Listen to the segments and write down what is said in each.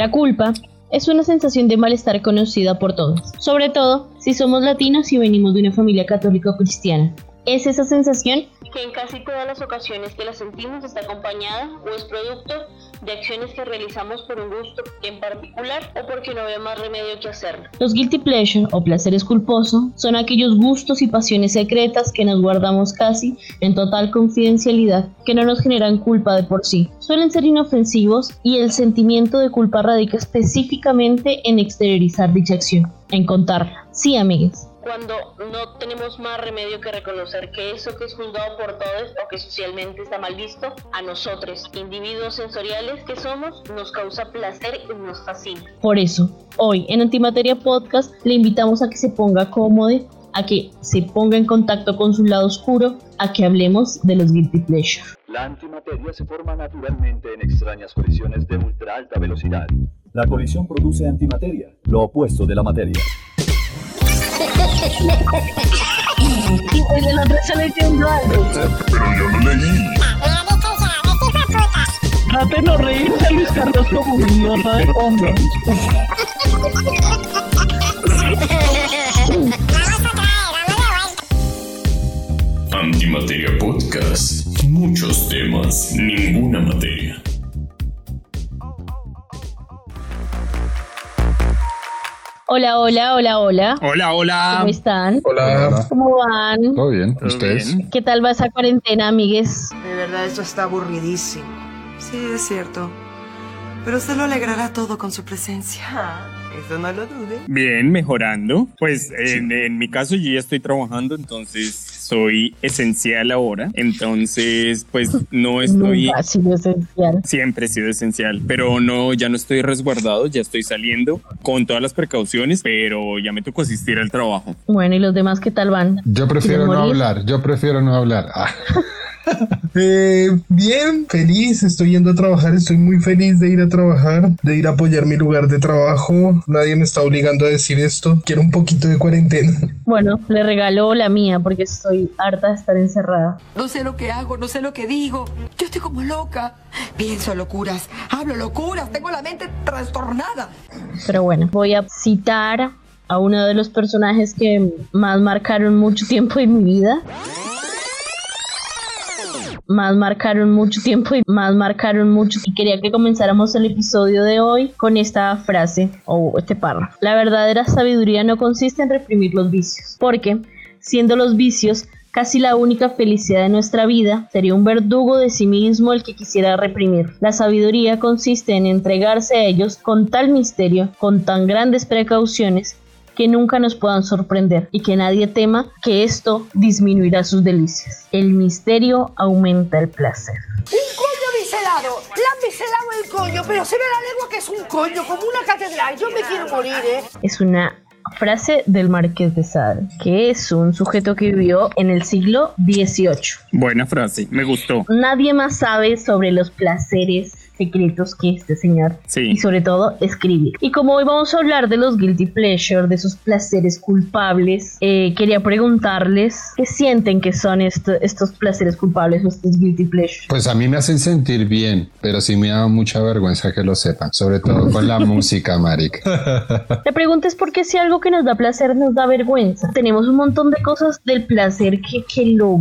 La culpa es una sensación de malestar conocida por todos, sobre todo si somos latinos y venimos de una familia católica o cristiana. Es esa sensación que en casi todas las ocasiones que la sentimos está acompañada o es producto de acciones que realizamos por un gusto en particular o porque no veo más remedio que hacerlo. Los guilty pleasure o placeres culposos son aquellos gustos y pasiones secretas que nos guardamos casi en total confidencialidad, que no nos generan culpa de por sí. Suelen ser inofensivos y el sentimiento de culpa radica específicamente en exteriorizar dicha acción, en contarla. Sí, amigues, cuando no tenemos más remedio que reconocer que eso que es juzgado por todos o que socialmente está mal visto, a nosotros, individuos sensoriales que somos, nos causa placer y nos fascina. Por eso, hoy en Antimateria Podcast le invitamos a que se ponga cómodo, a que se ponga en contacto con su lado oscuro, a que hablemos de los guilty pleasure. La antimateria se forma naturalmente en extrañas colisiones de ultra alta velocidad. La colisión produce antimateria, lo opuesto de la materia. Y el otro está leyendo algo. Pero yo no leí. Trate no reírse a Luis Carlos como un idiota de hombre. Antimateria Podcast. Muchos temas, ninguna materia. Hola, hola, hola, hola. Hola, hola. ¿Cómo están? Hola. ¿Cómo van? ¿Todo bien? ¿Todo ¿Ustedes? ¿Qué tal va esa cuarentena, amigues? De verdad, esto está aburridísimo. Sí, es cierto. Pero usted lo alegrará todo con su presencia. Eso no lo dude. Bien, mejorando. Pues en, en mi caso yo ya estoy trabajando, entonces soy esencial ahora. Entonces, pues no estoy... Nunca ha sido esencial. Siempre he sido esencial, pero no, ya no estoy resguardado, ya estoy saliendo con todas las precauciones, pero ya me tocó asistir al trabajo. Bueno, ¿y los demás qué tal van? Yo prefiero no morir? hablar, yo prefiero no hablar. Ah, Eh, bien, feliz, estoy yendo a trabajar, estoy muy feliz de ir a trabajar, de ir a apoyar mi lugar de trabajo. Nadie me está obligando a decir esto. Quiero un poquito de cuarentena. Bueno, le regaló la mía porque estoy harta de estar encerrada. No sé lo que hago, no sé lo que digo. Yo estoy como loca. Pienso locuras, hablo locuras, tengo la mente trastornada. Pero bueno, voy a citar a uno de los personajes que más marcaron mucho tiempo en mi vida. Más marcaron mucho tiempo y más marcaron mucho. Y quería que comenzáramos el episodio de hoy con esta frase o este párrafo. La verdadera sabiduría no consiste en reprimir los vicios, porque siendo los vicios casi la única felicidad de nuestra vida, sería un verdugo de sí mismo el que quisiera reprimir. La sabiduría consiste en entregarse a ellos con tal misterio, con tan grandes precauciones, que nunca nos puedan sorprender y que nadie tema que esto disminuirá sus delicias. El misterio aumenta el placer. Un coño biselado. Le han biselado el coño, pero se ve la lengua que es un coño, como una catedral. Yo me quiero morir, ¿eh? Es una frase del Marqués de Sade, que es un sujeto que vivió en el siglo XVIII. Buena frase, me gustó. Nadie más sabe sobre los placeres secretos que este señor Sí. y sobre todo escribir. Y como hoy vamos a hablar de los guilty pleasure, de esos placeres culpables, eh, quería preguntarles qué sienten que son esto- estos placeres culpables o estos guilty pleasure. Pues a mí me hacen sentir bien, pero sí me da mucha vergüenza que lo sepan, sobre todo con la música, marica. La pregunta es por qué si algo que nos da placer nos da vergüenza. Tenemos un montón de cosas del placer que, que lo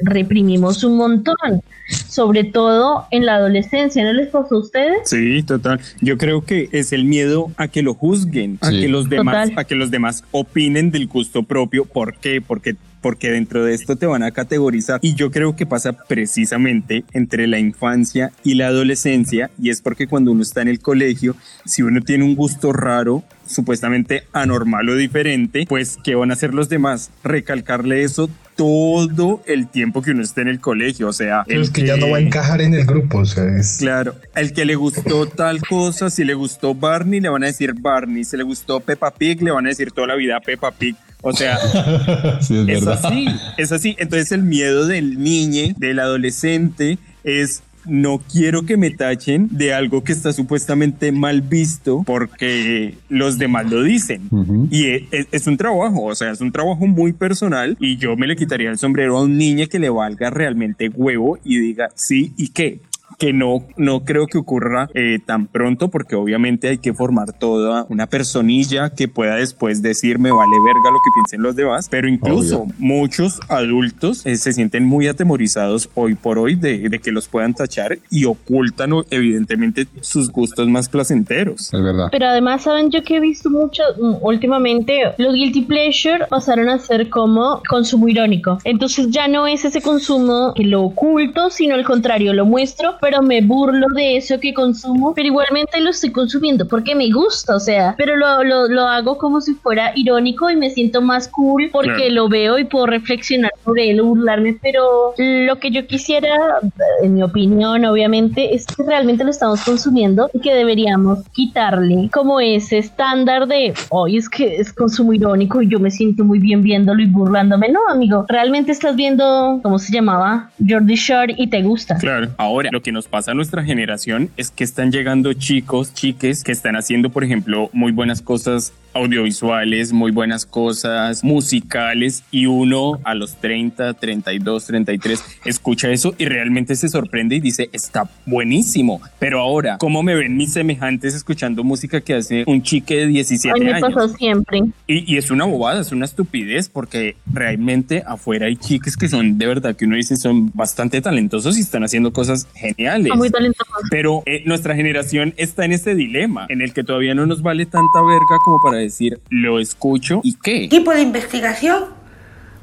reprimimos un montón, sobre todo en la adolescencia. ¿No les pasó a ustedes? Sí, total. Yo creo que es el miedo a que lo juzguen, a que los demás, Total. a que los demás opinen del gusto propio. ¿Por qué? Porque porque dentro de esto te van a categorizar y yo creo que pasa precisamente entre la infancia y la adolescencia y es porque cuando uno está en el colegio, si uno tiene un gusto raro, supuestamente anormal o diferente, pues ¿qué van a hacer los demás? Recalcarle eso todo el tiempo que uno esté en el colegio, o sea, el que ya no va a encajar en el grupo, o sea, es... Claro, el que le gustó tal cosa, si le gustó Barney, le van a decir Barney, si le gustó Peppa Pig, le van a decir toda la vida Peppa Pig. O sea, Sí, es es así, es así. Entonces el miedo del niño, del adolescente, es no quiero que me tachen de algo que está supuestamente mal visto porque los demás lo dicen. Y e- es, es un trabajo, o sea, es un trabajo muy personal y yo me le quitaría el sombrero a un niño que le valga realmente huevo y diga sí y qué. Que no, no creo que ocurra eh, tan pronto porque obviamente hay que formar toda una personilla que pueda después decirme vale verga lo que piensen los demás, pero incluso muchos adultos eh, se sienten muy atemorizados hoy por hoy de, de que los puedan tachar y ocultan evidentemente sus gustos más placenteros. Es verdad. Pero además, saben, yo que he visto mucho mm, últimamente, los guilty pleasure pasaron a ser como consumo irónico. Entonces ya no es ese consumo que lo oculto, sino al contrario, lo muestro, pero me burlo de eso que consumo, pero igualmente lo estoy consumiendo porque me gusta, o sea, pero lo, lo, lo hago como si fuera irónico y me siento más cool porque Claro. lo veo y puedo reflexionar sobre él burlarme, pero lo que yo quisiera, en mi opinión, obviamente, es que realmente lo estamos consumiendo y que deberíamos quitarle como ese estándar de, hoy es que es consumo irónico y yo me siento muy bien viéndolo y burlándome. No, amigo, realmente estás viendo, ¿cómo se llamaba? Jordi Shore y te gusta. Claro. Ahora, lo que nos pasa a nuestra generación es que están llegando chicos, chiques, que están haciendo, por ejemplo, muy buenas cosas audiovisuales, muy buenas cosas musicales y uno a los 30, 32, 33 escucha eso y realmente se sorprende y dice, está buenísimo. Pero ahora, ¿cómo me ven mis semejantes escuchando música que hace un chique de A mí 17 me años? pasó siempre. Y, y es una bobada, es una estupidez, porque realmente afuera hay chiques que son de verdad que uno dice son bastante talentosos y están haciendo cosas geniales. Son muy talentosos. Pero eh, nuestra generación está en este dilema en el que todavía no nos vale tanta verga como para decir lo escucho y qué. ¿Equipo de investigación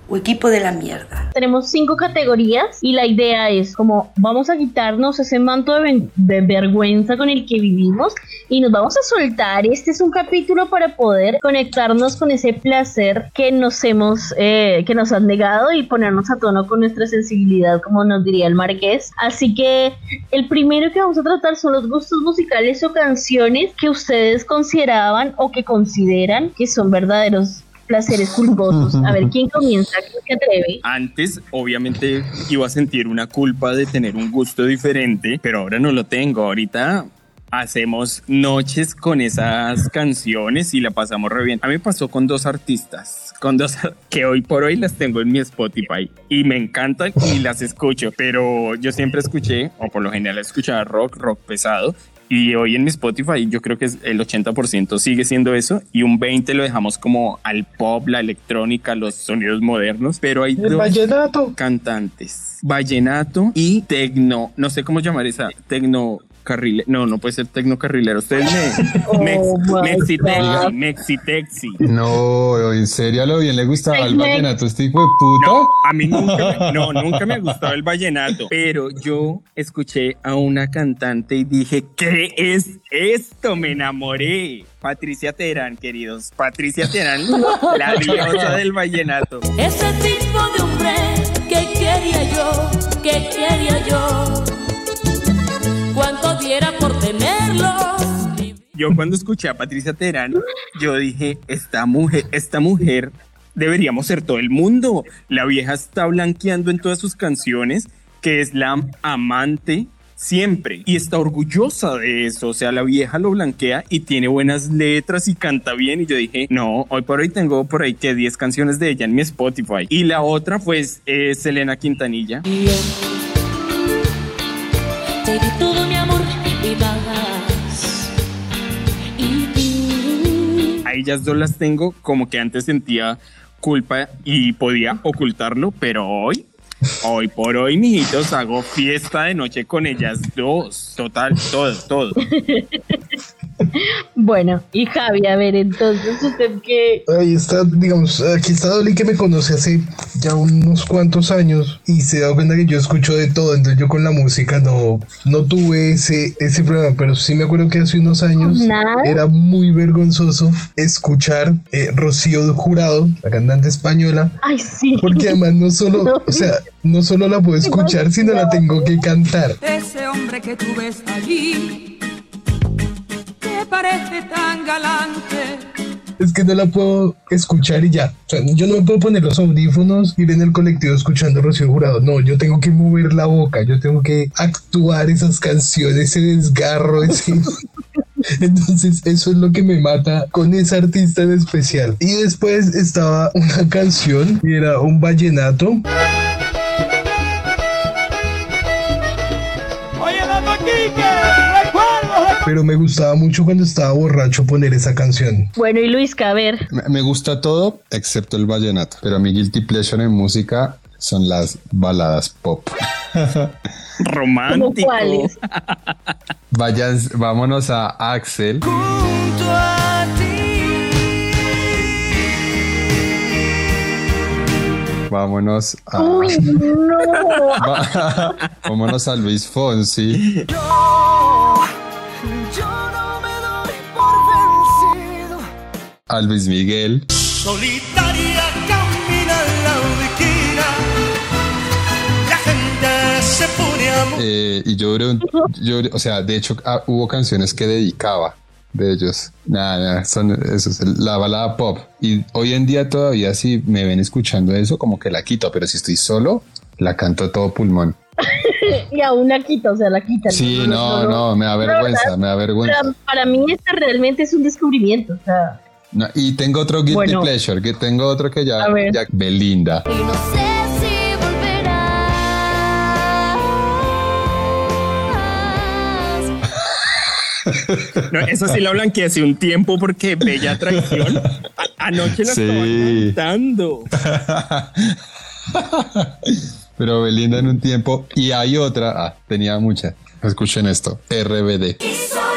o equipo de la mierda? Tenemos cinco categorías y la idea es como vamos a quitarnos ese manto de, de vergüenza con el que vivimos y nos vamos a soltar. Este es un capítulo para poder conectarnos con ese placer que nos hemos, eh, que nos han negado y ponernos a tono con nuestra sensibilidad, como nos diría el marqués. Así que el primero que vamos a tratar son los gustos musicales o canciones que ustedes consideraban o que consideran que son verdaderos placeres culposos. A ver, ¿quién comienza? ¿Quién se atreve? Antes, obviamente, iba a sentir una culpa de tener un gusto diferente, pero ahora no lo tengo. Ahorita hacemos noches con esas canciones y la pasamos re bien. A mí pasó con dos artistas, con dos que hoy por hoy las tengo en mi Spotify y me encantan y las escucho, pero yo siempre escuché, o por lo general escuchaba rock, rock pesado. Y hoy en mi Spotify yo creo que es el 80% sigue siendo eso y un 20% lo dejamos como al pop, la electrónica, los sonidos modernos, pero hay El dos vallenato. cantantes, vallenato y tecno, no sé cómo llamar esa tecno no, no puede ser tecno carrilero, ustedes me, Oh mexitexi, mexitexi. No, en serio, a lo bien le gustaba el vallenato este hijo de puta. No, a mí nunca me, no, nunca me ha gustado el vallenato, pero yo escuché a una cantante y dije, ¿qué es esto? Me enamoré. Patricia Terán, queridos. Patricia Terán, la diosa del vallenato. Ese tipo de hombre que quería yo, que quería yo. Yo cuando escuché a Patricia Terán, yo dije, esta mujer, esta mujer deberíamos ser todo el mundo. La vieja está blanqueando en todas sus canciones que es la amante siempre y está orgullosa de eso. O sea, la vieja lo blanquea y tiene buenas letras y canta bien. Y yo dije, no, hoy por hoy tengo por ahí que 10 canciones de ella en mi Spotify. Y la otra, pues, es Selena Quintanilla. Ellas dos las tengo como que antes sentía culpa y podía ocultarlo, pero hoy, hoy por hoy, mijitos, hago fiesta de noche con ellas dos. Total, todo, todo. Bueno, y Javi, a ver, entonces usted que Ahí está, digamos, aquí está Dolly que me conoce hace ya unos cuantos años y se da cuenta que yo escucho de todo, entonces yo con la música no, no tuve ese, ese problema, pero sí me acuerdo que hace unos años Nada. era muy vergonzoso escuchar eh, Rocío Jurado, la cantante española, Ay, sí. porque además no solo, o sea, no solo la puedo escuchar, sino la tengo que cantar. Ese hombre que tú ves allí, parece tan galante. Es que no la puedo escuchar y ya. O sea, yo no me puedo poner los audífonos, ir en el colectivo escuchando Rocío Jurado. No, yo tengo que mover la boca, yo tengo que actuar esas canciones, ese desgarro, ese... Entonces eso es lo que me mata con esa artista en especial. Y después estaba una canción y era un vallenato. Pero me gustaba mucho cuando estaba borracho poner esa canción. Bueno, y Luis, a ver. Me, me gusta todo excepto el vallenato, pero mi guilty pleasure en música son las baladas pop. ¿Cómo Romántico. cuáles? Vayan, vámonos a Axel. Vámonos a. Uy, no. Vámonos a Luis Fonsi. A Luis Miguel. Solitaria camina la ubiquina. La gente se pone a eh, y yo, duré un- yo o sea, de hecho, ah, hubo canciones que dedicaba de ellos. Nada, nada, son, eso es la balada pop. Y hoy en día todavía si me ven escuchando eso, como que la quito, pero si estoy solo, la canto a todo pulmón. y aún la quita, o sea, la quita. Sí, no, no, me da vergüenza, verdad, me da vergüenza. Para, para mí este realmente es un descubrimiento, o sea, No, y tengo otro guilty Bueno. pleasure, que tengo otro que ya, A ver. ya Belinda. Y no sé si volverás. No, eso sí la blanqueé hace un tiempo porque Bella Traición. a- anoche la Sí. cantando. Pero Belinda en un tiempo. Y hay otra, ah, tenía muchas. Escuchen esto, RBD. Y soy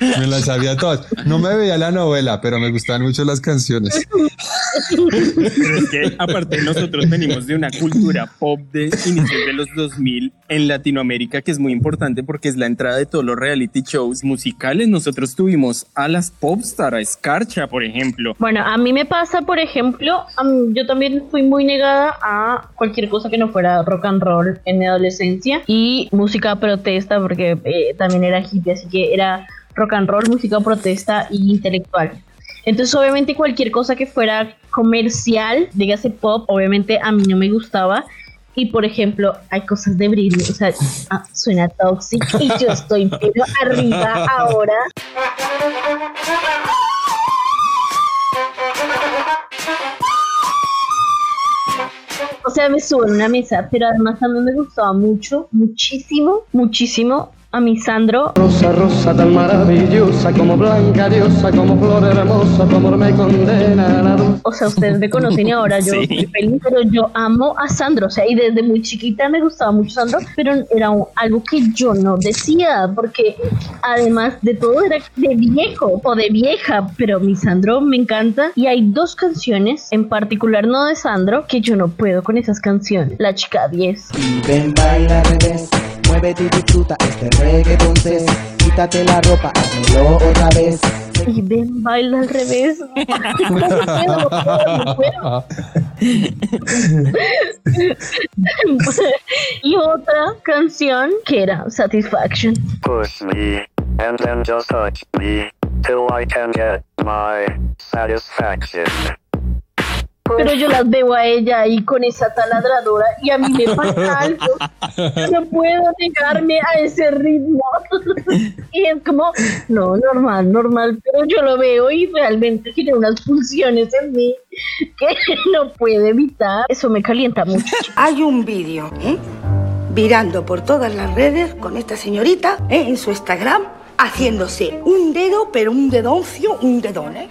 Me las sabía todas. No me veía la novela, pero me gustaban mucho las canciones. Pero es que aparte nosotros venimos de una cultura pop de inicios de los 2000 en Latinoamérica que es muy importante porque es la entrada de todos los reality shows musicales. Nosotros tuvimos a las popstar, a Scarcha, por ejemplo. Bueno, a mí me pasa, por ejemplo, yo también fui muy negada a cualquier cosa que no fuera rock and roll en mi adolescencia y música protesta, porque eh, también era hippie, así que era rock and roll, música protesta y intelectual. Entonces, obviamente, cualquier cosa que fuera comercial, dígase pop, obviamente a mí no me gustaba. Y por ejemplo, hay cosas de Britney, o sea, ah, suena toxic y yo estoy pero arriba ahora. O sea, me subo en una mesa, pero además también me gustaba mucho, muchísimo, muchísimo a mi Sandro. Rosa, rosa tan maravillosa, como blanca diosa, como flor hermosa, tu amor me condena a la luz. O sea, ustedes me conocen y ahora yo Sí. soy feliz, pero yo amo a Sandro. O sea, y desde muy chiquita me gustaba mucho Sandro, pero era un- algo que yo no decía, porque además de todo era de viejo o de vieja, pero mi Sandro me encanta. Y hay dos canciones, en particular no de Sandro, que yo no puedo con esas canciones. La chica 10. Ven, baila al revés, muévete y disfruta este reggaeton entonces Quítate la ropa, hazlo otra vez. Y ven, baila al revés. No puedo, no puedo, no puedo. y otra canción que era Satisfaction. Push me, and then just touch me, till I can get my satisfaction. Pero yo las veo a ella ahí con esa taladradora y a mí me pasa algo. No puedo negarme a ese ritmo. Y es como, no, normal, normal. Pero yo lo veo y realmente tiene unas pulsiones en mí que no puedo evitar. Eso me calienta mucho. Hay un vídeo ¿eh? virando por todas las redes con esta señorita ¿eh? en su Instagram haciéndose un dedo, pero un dedoncio, un dedón, ¿eh?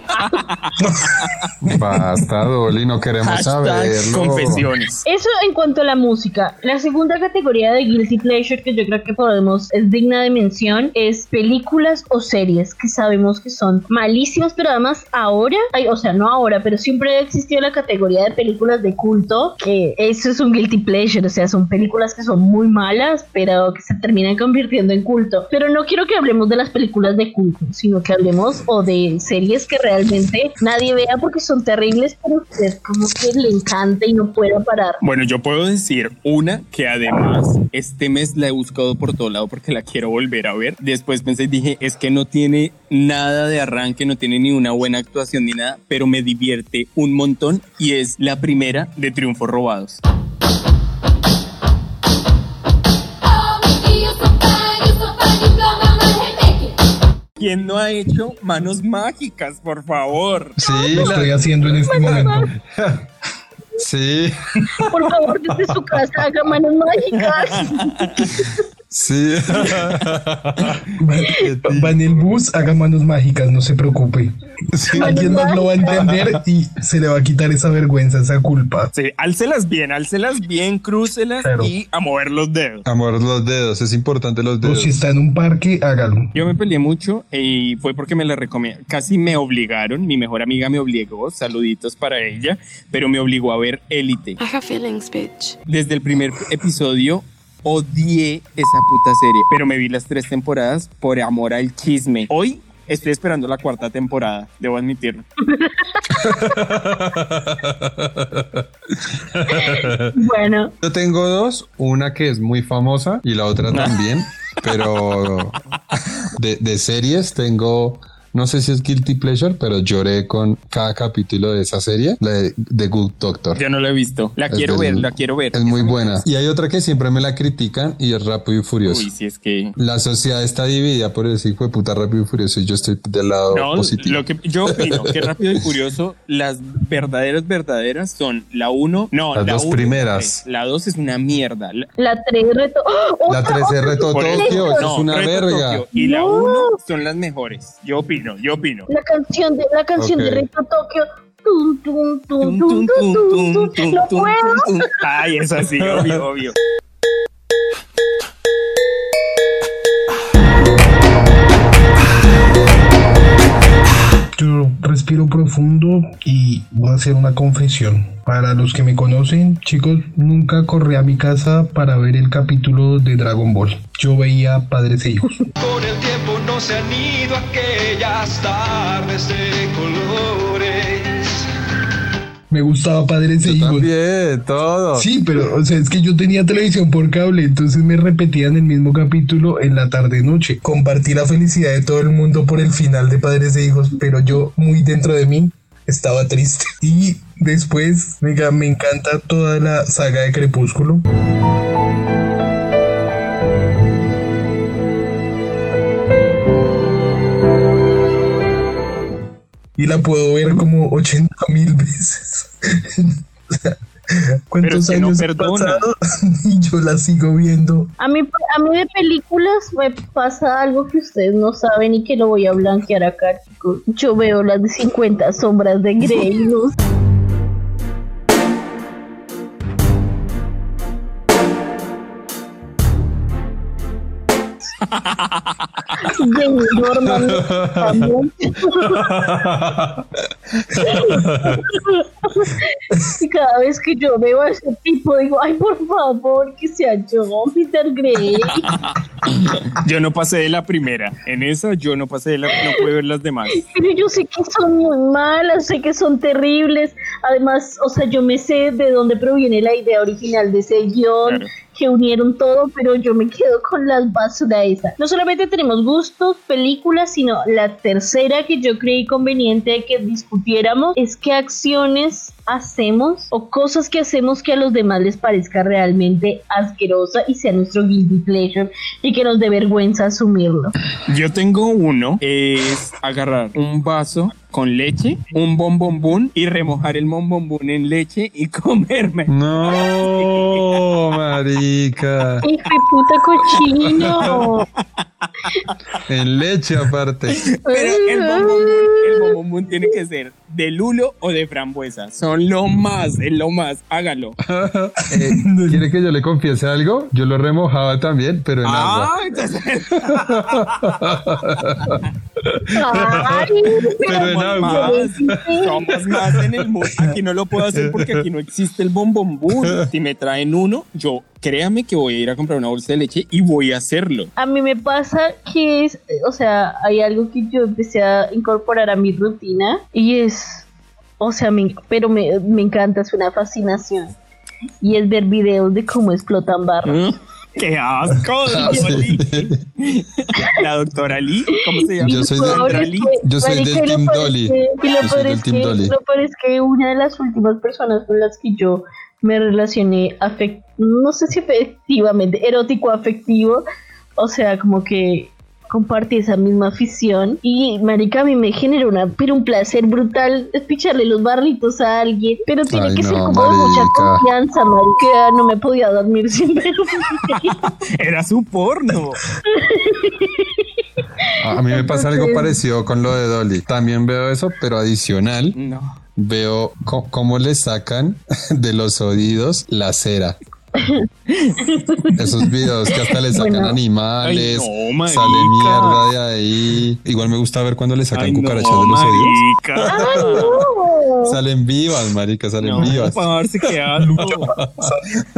Basta, Dolly, no queremos saberlo. confesiones. Eso en cuanto a la música. La segunda categoría de Guilty Pleasure que yo creo que podemos, es digna de mención, es películas o series que sabemos que son malísimas, pero además ahora, ay, o sea, no ahora, pero siempre ha existido la categoría de películas de culto, que eso es un Guilty Pleasure, o sea, son películas que son muy malas, pero que se terminan convirtiendo en culto. Pero no quiero que hablemos de las películas de culto, sino que hablemos o de series que realmente nadie vea porque son terribles, pero usted como que le encanta y no puede parar. Bueno, yo puedo decir una que además este mes la he buscado por todo lado porque la quiero volver a ver. Después pensé y dije, es que no tiene nada de arranque, no tiene ni una buena actuación ni nada, pero me divierte un montón y es la primera de Triunfos Robados. ¿Quién no ha hecho manos mágicas, por favor? Sí, Lo estoy haciendo en este momento. sí, Por favor, desde su casa haga manos mágicas. sí. Va, en el bus, haga manos mágicas, no se preocupe. Alguien más lo va a entender y se le va a quitar esa vergüenza, esa culpa. Sí, álcelas bien, álcelas bien, crúcelas Claro. y a mover los dedos. Amor, los dedos, es importante los O dedos. si está en un parque, hágalo. Yo me peleé mucho y fue porque me la recomendé. Casi me obligaron, mi mejor amiga me obligó, saluditos para ella, pero me obligó a ver Élite. I have feelings, bitch. Desde el primer episodio odié esa puta serie, pero me vi las tres temporadas por amor al chisme. Hoy estoy esperando la cuarta temporada, debo admitirlo. Bueno, Yo tengo dos, una que es muy famosa y la otra también, pero de, de series tengo, no sé si es Guilty Pleasure, pero lloré con cada capítulo de esa serie, la de The Good Doctor. Yo no la he visto, la Es quiero del- ver, la quiero ver. Es muy buena. Y hay otra que siempre me la critican y es Rápido y Furioso. Uy, si es que... La sociedad está dividida por ese hijo de puta Rápido y Furioso y yo estoy del lado No, positivo. lo que yo opino que Rápido y Furioso, las verdaderas verdaderas son la 1, no, Las la dos uno primeras. La 2 es una mierda. La, la 3 reto. ¡Oh! La 3 es Reto Tokio, no, es una Reto verga. Tokio y la No. 1 son las mejores. Yo opino, yo opino. La canción de la canción de. Reto Tokio. Tum, tum, tum, Tum, tum, tum, tum, puedo. Ay, es así, obvio, obvio. Yo respiro profundo y voy a hacer una confesión. Para los que me conocen, chicos, nunca corrí a mi casa para ver el capítulo de Dragon Ball. Yo veía padres e hijos. Con el tiempo no se han ido aquellas tardes de colores. Me gustaba padres e hijos. También, todo. Sí, pero o sea, es que yo tenía televisión por cable, entonces me repetían el mismo capítulo en la tarde noche. Compartí la felicidad de todo el mundo por el final de Padres e Hijos, pero yo muy dentro de mí estaba triste. Y después, venga, me encanta toda la saga de Crepúsculo. Y la puedo ver como 80 mil veces. O sea, ¿Cuántos Pero que no años han perdona. pasado? Y yo la sigo viendo. A mí, a mí de películas me pasa algo que ustedes no saben y que lo voy a blanquear acá, chicos. Yo veo las de 50 sombras de Grey, ¿no? Jamie Dornan también. Y cada vez que yo veo a ese tipo digo, ay por favor que sea yo, Peter Grey. Yo no pasé de la primera. En esa yo no pasé de la, no pude ver las demás. Pero yo sé que son muy malas, sé que son terribles. Además, o sea, yo me sé de dónde proviene la idea original de ese guion, Claro. Que unieron todo, pero yo me quedo con las basura esa. No solamente tenemos gustos, películas, sino la tercera que yo creí conveniente que discutiéramos es qué acciones hacemos o cosas que hacemos que a los demás les parezca realmente asquerosa y sea nuestro guilty pleasure y que nos dé vergüenza asumirlo. Yo tengo uno, es agarrar un vaso con leche, un bombombón y remojar el bombombón en leche y comerme. No, marica. ¡Hijo de puta cochino! En leche aparte. Pero el bombombón, el bombombón tiene que ser de lulo o de frambuesa. Son lo más, es lo más. Hágalo. Eh, ¿Quiere que yo le confiese algo? Yo lo remojaba también, pero en agua. Ah, entonces. Ay, Pero en agua. más, somos más en el mundo. Aquí no lo puedo hacer porque aquí no existe el bombombón. Si me traen uno, yo créame que voy a ir a comprar una bolsa de leche y voy a hacerlo. A mí me pasa que es, o sea, hay algo que yo empecé a incorporar a mi rutina y es, o sea, me- pero me, me encanta, es una fascinación. Y es ver videos de cómo explotan barras. ¡Qué asco! La doctora Lee, ¿cómo se llama? Yo soy del- Lee. yo soy del Team Dolly. Y Dolly. lo peor es que una de las últimas personas con las que yo me relacioné afect no sé si efectivamente, erótico afectivo, o sea, como que compartí esa misma afición y marica a mí me genera una pero un placer brutal despicharle los barritos a alguien pero tiene Ay, que ser como de mucha confianza marica no me podía dormir sin ver Era su porno. A a mí me pasa algo parecido con lo de Dolly. También veo eso, pero adicional. No. Veo cómo le sacan de los oídos la cera. Esos videos que hasta le sacan Bueno. animales, Ay, no, sale mierda de ahí. Igual me gusta ver cuando le sacan Ay, no, cucarachas de los oídos. marica. Salen vivas, marica, salen No, vivas. parce, qué asco.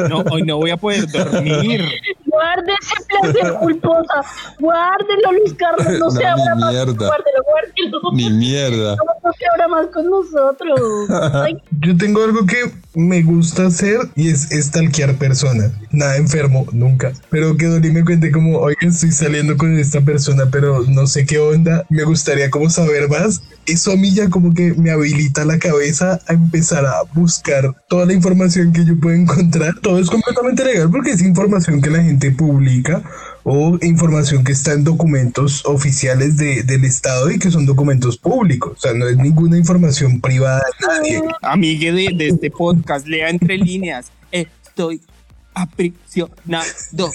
No, hoy no voy a poder dormir. guarde ese placer culposa guárdelo Luis Carlos no, No, se abra más mierda. guárdelo guárdelo Ni mierda. no, no se abra más con nosotros Ay, Yo tengo algo que me gusta hacer y es stalkear personas. Nada enfermo, nunca. Pero que Dolly me cuente como, oiga, estoy saliendo con esta persona, pero no sé qué onda. Me gustaría como saber más. Eso a mí ya como que me habilita la cabeza a empezar a buscar toda la información que yo puedo encontrar. Todo es completamente legal porque es información que la gente publica o información que está en documentos oficiales de- del Estado y que son documentos públicos. O sea, no es ninguna información privada de nadie. Amigue de, de este podcast, lea entre líneas. Estoy aprisionado.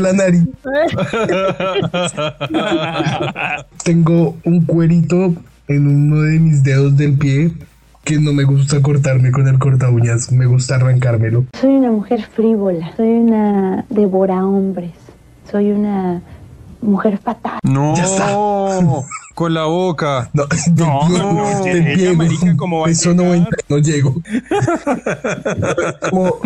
La nariz. Tengo un cuerito en uno de mis dedos del pie que no me gusta cortarme con el corta uñas, me gusta arrancármelo. Soy una mujer frívola, soy una devora hombres, soy una mujer fatal. No, con la boca. No, No, no, del ella, pie, marica, ¿cómo va a peso 90, no llego. Como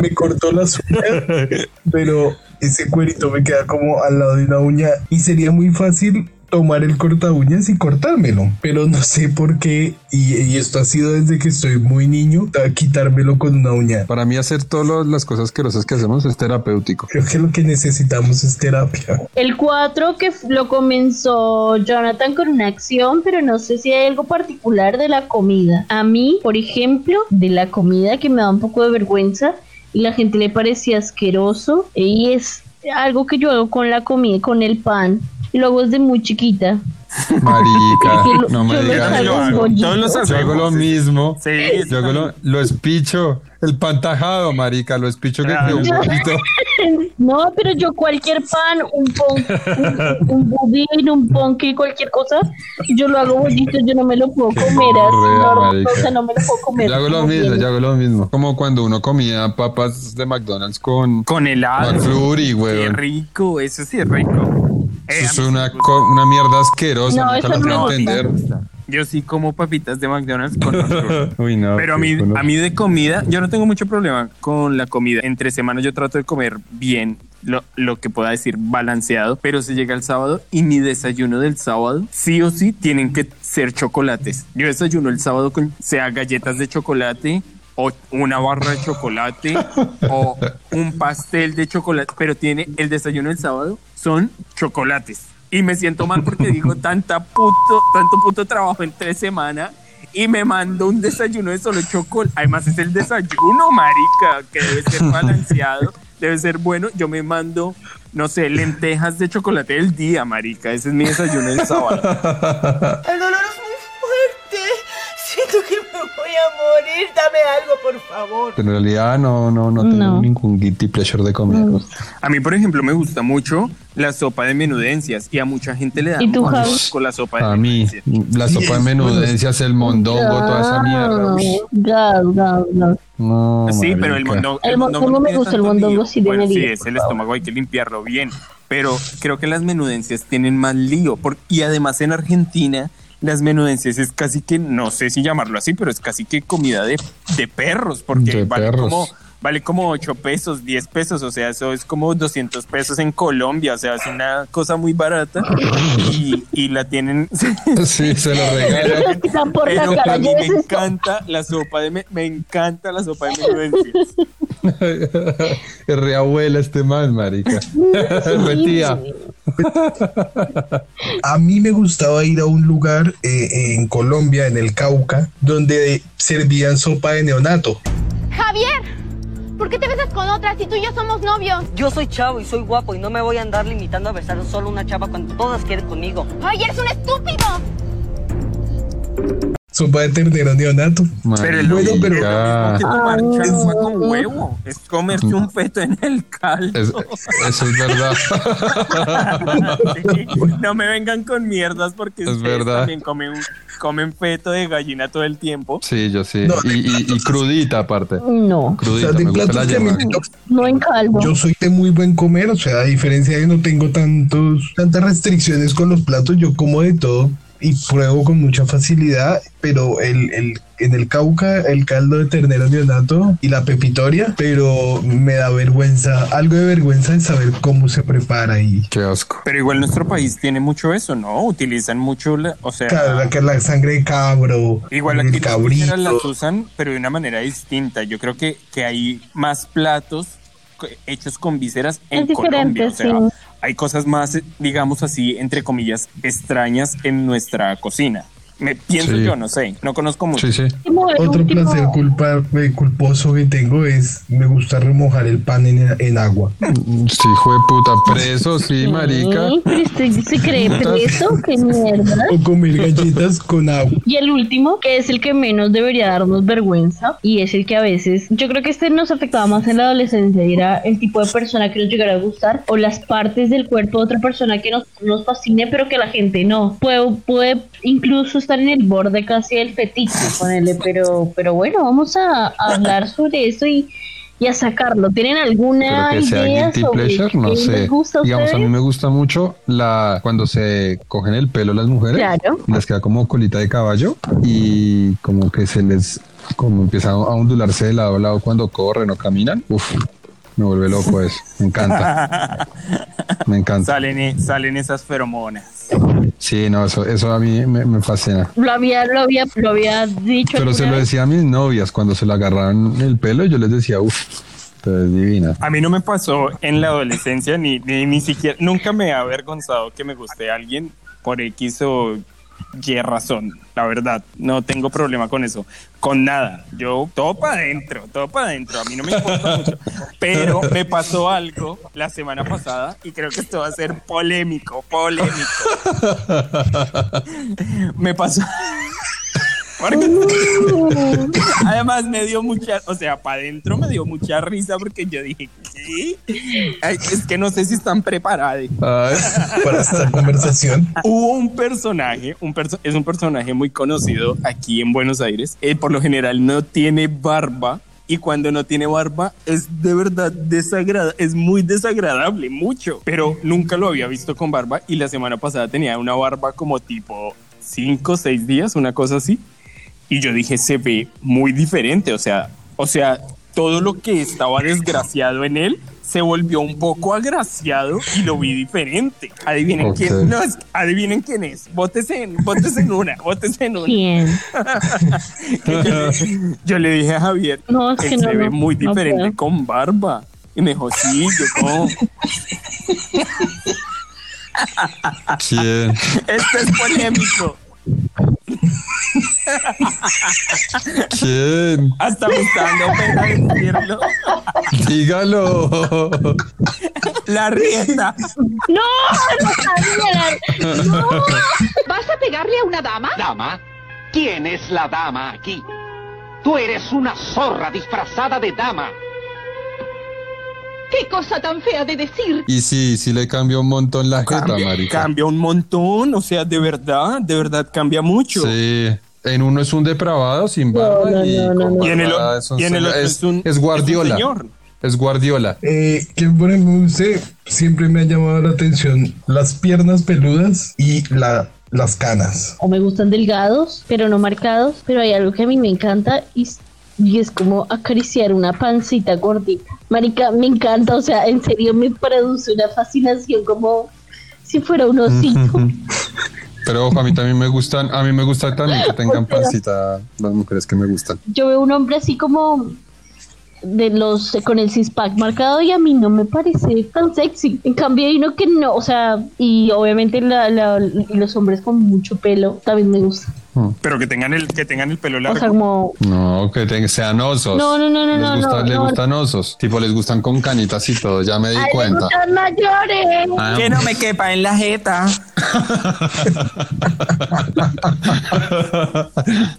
me cortó las uñas, pero ese cuerito me queda como al lado de una uña y sería muy fácil tomar el corta uñas y cortármelo, pero no sé por qué y, y esto ha sido desde que estoy muy niño, a quitármelo con una uña. Para mí hacer todas las cosas asquerosas que hacemos es terapéutico. Creo que lo que necesitamos es terapia. El 4 que lo comenzó Jonathan con una acción, pero no sé si hay algo particular de la comida. A mí, por ejemplo, de la comida que me da un poco de vergüenza y la gente le parecía asqueroso y es algo que yo hago con la comida, con el pan. Y lo hago desde muy chiquita. Marica, lo- no me lo digas. Todos los Yo hago lo mismo. Sí, Yo hago lo, lo espicho. El pan tajado, marica, lo espicho que Claro. quede un poquito. No, pero yo cualquier pan, un pon, un, un budín, un ponque, cualquier cosa, yo lo hago bonito, yo no me lo puedo comer así, Correa, no, marica. o sea, no me lo puedo comer. Yo hago lo mismo, yo hago lo mismo. Como cuando uno comía papas de McDonald's con, Con helado. McFlurry, Qué weón. rico, eso sí es rico. Eh, Eso es una, co- una mierda asquerosa, No, nunca eso la no puedo me gusta. entender. Yo sí como papitas de McDonald's con. Uy, no. Pero a mí, a mí de comida, yo no tengo mucho problema con la comida. Entre semanas yo trato de comer bien, lo, lo que pueda decir balanceado, pero se llega el sábado y mi desayuno del sábado, sí o sí, tienen que ser chocolates. Yo desayuno el sábado con, sea galletas de chocolate o una barra de chocolate o un pastel de chocolate, pero tiene el desayuno del sábado son chocolates. Y me siento mal porque digo tanta puto, tanto puto trabajo entre semana y me mando un desayuno de solo chocolate. Además es el desayuno, marica, que debe ser balanceado, debe ser bueno. Yo me mando, no sé, lentejas de chocolate del día, marica. Ese es mi desayuno del sábado. El dolor es muy fuerte. Siento que voy a morir. Dame algo, por favor. En realidad no, no, no tengo No. ningún guilty pleasure de comer. A mí, por ejemplo, me gusta mucho la sopa de menudencias y a mucha gente le da ¿Y tú, asco la sopa de A mí, la sopa de menudencias, el mondongo, toda esa mierda. Gas, gas, gas. No, Sí, pero el mondongo, El mondongo no me gusta, el mondongo sí Bueno, tiene sí, lío, es el estómago, hay que limpiarlo bien. Pero creo que las menudencias tienen más lío. por- y además en Argentina, las menudencias es casi que, no sé si llamarlo así, pero es casi que comida de, de perros, porque De vale perros. como vale como 8 pesos, 10 pesos, o sea, eso es como 200 pesos en Colombia, o sea, es una cosa muy barata y, y la tienen... Sí, se lo regalan. Pero a mí me encanta la sopa de me, me encanta la sopa de menudencias. Es re abuela este man, marica. Re tía. A mí me gustaba ir a un lugar eh, en Colombia, en el Cauca, donde servían sopa de neonato. Javier, ¿Por qué te besas con otras si tú y yo somos novios? Yo soy chavo y soy guapo y no me voy a andar limitando a besar solo una chava cuando todas quieren conmigo. ¡Ay, eres un estúpido! Sopa de ternero neonato. Pero el bueno, pero es con huevo es comerse un feto en el caldo. Es- eso es verdad. Sí, no me vengan con mierdas porque Es ustedes verdad. también comen, comen feto de gallina todo el tiempo. Sí, yo sí. y, y- y crudita aparte. No. Crudita, O sea, de me gusta la platos que a mí yema. me No en caldo. Yo soy de muy buen comer, o sea, a diferencia de no tengo tantos, tantas restricciones con los platos, yo como de todo y pruebo con mucha facilidad, pero el, el- en el Cauca, el caldo de ternero neonato y la pepitoria, pero me da vergüenza, algo de vergüenza de saber cómo se prepara y Qué asco. Pero igual nuestro país tiene mucho eso, ¿no? Utilizan mucho, la- o sea, claro, la, que la sangre de cabro, igual el aquí cabrito. las usan, pero de una manera distinta. Yo creo que, que hay más platos hechos con vísceras en Es diferente, Colombia. O sea, sí. Hay cosas más, digamos así, entre comillas, extrañas en nuestra cocina. Me pienso Sí. yo, no sé, no conozco mucho. Sí, sí. Otro placer culpa, eh, culposo que tengo es me gusta remojar el pan en, en agua. Sí, hijo de puta, preso, sí, marica. Sí, pero usted se cree preso, qué mierda. O comer galletas con agua. Y el último, que es el que menos debería darnos vergüenza, y es el que a veces, yo creo que este nos afectaba más en la adolescencia, y era el tipo de persona que nos llegara a gustar, o las partes del cuerpo de otra persona que nos, nos fascine, pero que la gente no. Puede, puede incluso estar en el borde casi del fetiche, ponele, pero, pero bueno, vamos a, a hablar sobre eso y, y a sacarlo. ¿Tienen Pero alguna que sea idea guilty sobre pleasure, no sé. gusta a Digamos, a mí ustedes? me gusta mucho la cuando se cogen el pelo las mujeres. Claro. Les queda como colita de caballo y como que se les como empieza a ondularse de lado a lado cuando corren o caminan. Uf, me vuelve loco eso. Me encanta. Me encanta. Salen, e- salen esas feromonas. Sí, no, eso, eso a mí me, me fascina. Lo había, lo había, lo había dicho. Pero se alguna lo vez. decía a mis novias cuando se le agarraban el pelo, yo les decía, uff, es divina. A mí no me pasó en la adolescencia ni, ni, ni siquiera, nunca me ha avergonzado que me guste alguien por X o Y razón, la verdad, no tengo problema con eso, con nada, yo todo para adentro, todo para adentro, a mí no me importa mucho, pero me pasó algo la semana pasada y creo que esto va a ser polémico, polémico, me pasó... Porque- además me dio mucha, o sea, para adentro me dio mucha risa porque yo dije, ¿qué? Ay, es que no sé si están preparados. Para esta conversación. Hubo un personaje, un perso- es un personaje muy conocido aquí en Buenos Aires. Eh, por lo general no tiene barba y cuando no tiene barba es de verdad desagradable, es muy desagradable, mucho. Pero nunca lo había visto con barba y la semana pasada tenía una barba como tipo 5 o 6 días, una cosa así. Y yo dije, se ve muy diferente, o sea, o sea, todo lo que estaba desgraciado en él se volvió un poco agraciado y lo vi diferente. Adivinen quién, no, es- adivinen quién es. Vótese en, vótese en una, vótese en una. ¿Quién? yo, le, yo le dije a Javier, No, es él que no, se ve no, muy no diferente con barba. Y me dijo, sí, yo como. ¿Quién? Esto es polémico. ¿Quién? Hasta me está dando pena decirlo. Dígalo. La rieta. ¡No! ¡No sabía! ¡No! ¿Vas a pegarle a una dama? ¿Dama? ¿Quién es la dama aquí? Tú eres una zorra disfrazada de dama. ¡Qué cosa tan fea de decir! Y sí, sí le cambió un montón la jeta, Cambia, marica. cambia un montón, o sea, de verdad, de verdad cambia mucho. Sí. En uno es un depravado sin barba no, y, no, no, con no. Y en el, y en el otro es, es, un, es Guardiola. es un señor. Es Guardiola. Eh, que por ejemplo, usted siempre me ha llamado la atención las piernas peludas y la, las canas. O me gustan delgados, pero no marcados. Pero hay algo que a mí me encanta y, y es como acariciar una pancita gordita. Marica, me encanta, o sea, en serio me produce una fascinación como si fuera un osito. Pero ojo, a mí también me gustan, a mí me gusta también que tengan pancita las mujeres que me gustan. Yo veo un hombre así como de los con el six pack marcado y a mí no me parece tan sexy. En cambio hay uno que no, o sea, y obviamente la- la- y los hombres con mucho pelo también me gusta. Pero que tengan el, que tengan el pelo largo. O sea, como... No, que te- sean osos. No, no, no, no, les no, gusta- no, Les no. gustan osos. Tipo, les gustan con canitas y todo. Ya me di Ay, cuenta. gustan mayores. Ah, Que no me quepa en la jeta.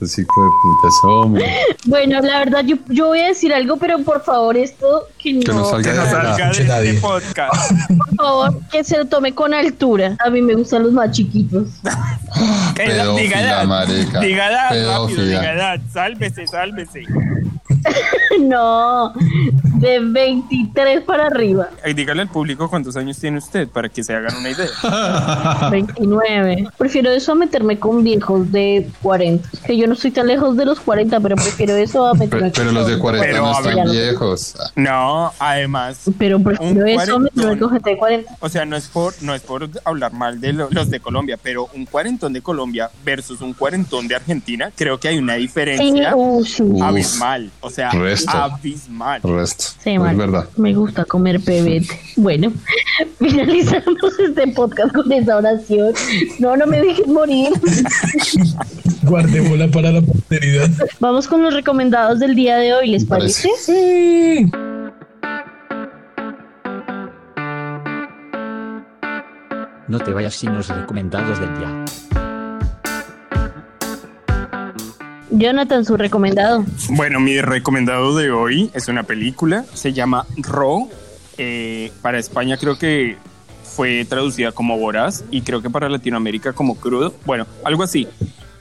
Sí, puta, eso, hombre. Bueno, la verdad, yo, yo voy a decir algo, pero por favor, esto que no, Que no salga Que no de salga de este podcast. por favor, que se lo tome con altura. A mí me gustan los más chiquitos. Que diga marica. diga edad, rápido, diga edad. Sálvese, sálvese. no, de 23 para arriba. Ay, dígale al público cuántos años tiene usted para que se hagan una idea. 29. Prefiero eso a meterme con viejos de 40. Que yo no estoy tan lejos de los 40, pero prefiero eso a meterme Pero, pero los de 40 Pero, no están viejos. No, además. Pero prefiero un eso a meterme cuarentón. con gente de 40. O sea, no es por, no es por hablar mal de lo- los de Colombia, pero un cuarentón de Colombia versus un cuarentón de Argentina, creo que hay una Sí, diferencia uh, sí. abismal. O sea, Resto. abismal. Resto. Sí, es mal. verdad. Me gusta comer pebete. Bueno, finalizamos este podcast con esa oración. No, no me dejes morir. Guardémosla para la posteridad. Vamos con los recomendados del día de hoy, ¿les parece. parece? Sí. No te vayas sin los recomendados del día. Jonathan, su recomendado. Bueno, mi recomendado de hoy es una película, se llama Raw. Eh, para España creo que fue traducida como Voraz y creo que para Latinoamérica como Crudo. Bueno, algo así.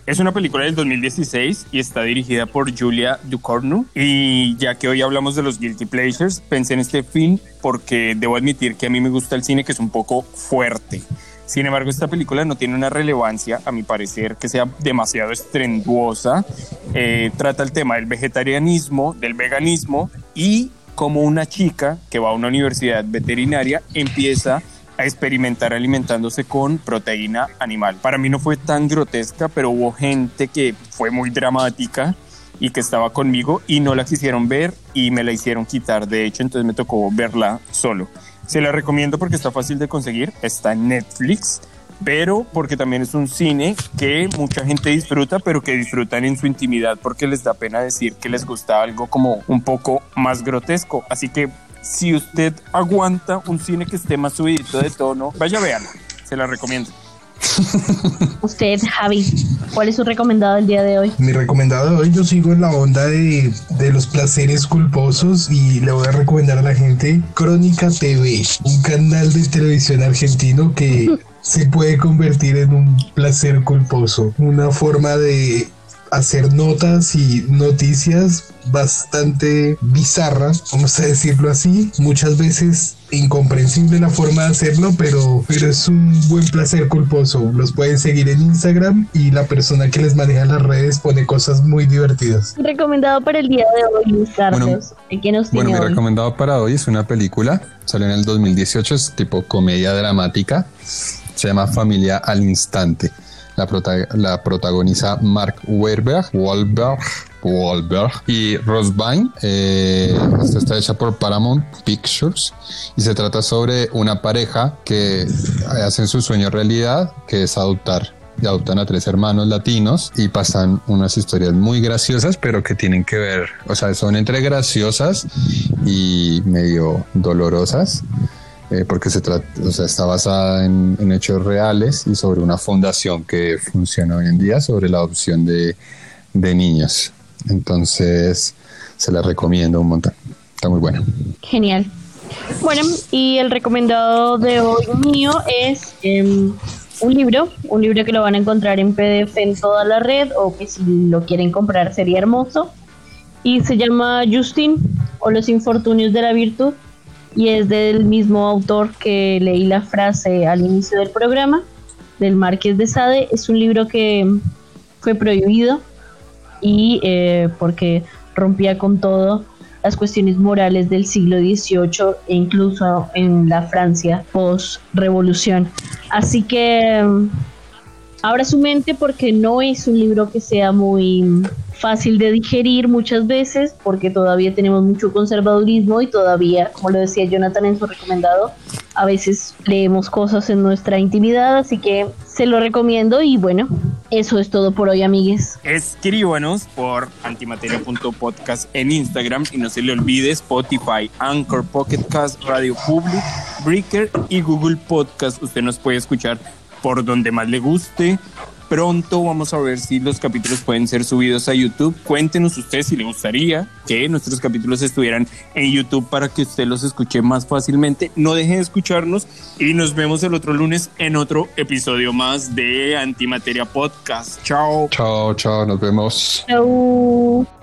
Es una película del 2016 y está dirigida por Julia Ducournau. Y ya que hoy hablamos de los guilty pleasures, pensé en este film porque debo admitir que a mí me gusta el cine que es un poco fuerte. Sin embargo, esta película no tiene una relevancia, a mi parecer, que sea demasiado estrenduosa. Eh, trata el tema del vegetarianismo, del veganismo y como una chica que va a una universidad veterinaria empieza a experimentar alimentándose con proteína animal. Para mí no fue tan grotesca, pero hubo gente que fue muy dramática y que estaba conmigo y no la quisieron ver y me la hicieron quitar. De hecho, entonces me tocó verla solo. Se la recomiendo porque está fácil de conseguir, está en Netflix, pero porque también es un cine que mucha gente disfruta, pero que disfrutan en su intimidad porque les da pena decir que les gusta algo como un poco más grotesco. Así que si usted aguanta un cine que esté más subidito de tono, vaya a se la recomiendo. Usted, Javi, ¿cuál es su recomendado del día de hoy? Mi recomendado de hoy, yo sigo en la onda de, de los placeres culposos y le voy a recomendar a la gente Crónica TV, un canal de televisión argentino que se puede convertir en un placer culposo, una forma de hacer notas y noticias bastante bizarras, vamos a decirlo así, muchas veces incomprensible la forma de hacerlo, pero, pero es un buen placer culposo. Los pueden seguir en Instagram y la persona que les maneja las redes pone cosas muy divertidas. Recomendado para el día de hoy, Luis Carlos. ¿De qué nos Bueno, tiene mi hoy? recomendado para hoy es una película. Salió en el 2018, es tipo comedia dramática. Se llama Familia al Instante. La, prota- la protagoniza Mark Wahlberg, Wahlberg, Wahlberg y Ross Vine. Eh, esta está hecha por Paramount Pictures y se trata sobre una pareja que hacen su sueño realidad, que es adoptar y adoptan a tres hermanos latinos y pasan unas historias muy graciosas, pero que tienen que ver, o sea, son entre graciosas y medio dolorosas, eh, porque se trata, o sea, está basada en, hechos reales y sobre una fundación que funciona hoy en día sobre la adopción de, niños. Entonces, se la recomiendo un montón. Está muy buena. Genial. Bueno, y el recomendado de hoy mío es em, un libro, un libro que lo van a encontrar en PDF en toda la red o que si lo quieren comprar sería hermoso. Y se llama Justin o Los Infortunios de la Virtud y es del mismo autor que leí la frase al inicio del programa, del Marqués de Sade. Es un libro que fue prohibido y eh, porque rompía con todo las cuestiones morales del siglo XVIII e incluso en la Francia post-revolución. Así que abra su mente porque no es un libro que sea muy fácil de digerir muchas veces porque todavía tenemos mucho conservadurismo y todavía, como lo decía Jonathan en su recomendado, a veces leemos cosas en nuestra intimidad, así que se lo recomiendo y bueno, eso es todo por hoy, amigues. Escríbanos por antimateria.podcast en Instagram y no se le olvide Spotify, Anchor, Pocket Cast, Radio Public, Breaker y Google Podcast. Usted nos puede escuchar por donde más le guste. Pronto vamos a ver si los capítulos pueden ser subidos a YouTube. Cuéntenos usted si le gustaría que nuestros capítulos estuvieran en YouTube para que usted los escuche más fácilmente. No dejen de escucharnos y nos vemos el otro lunes en otro episodio más de Antimateria Podcast. Chao. Chao, chao, nos vemos. Chao.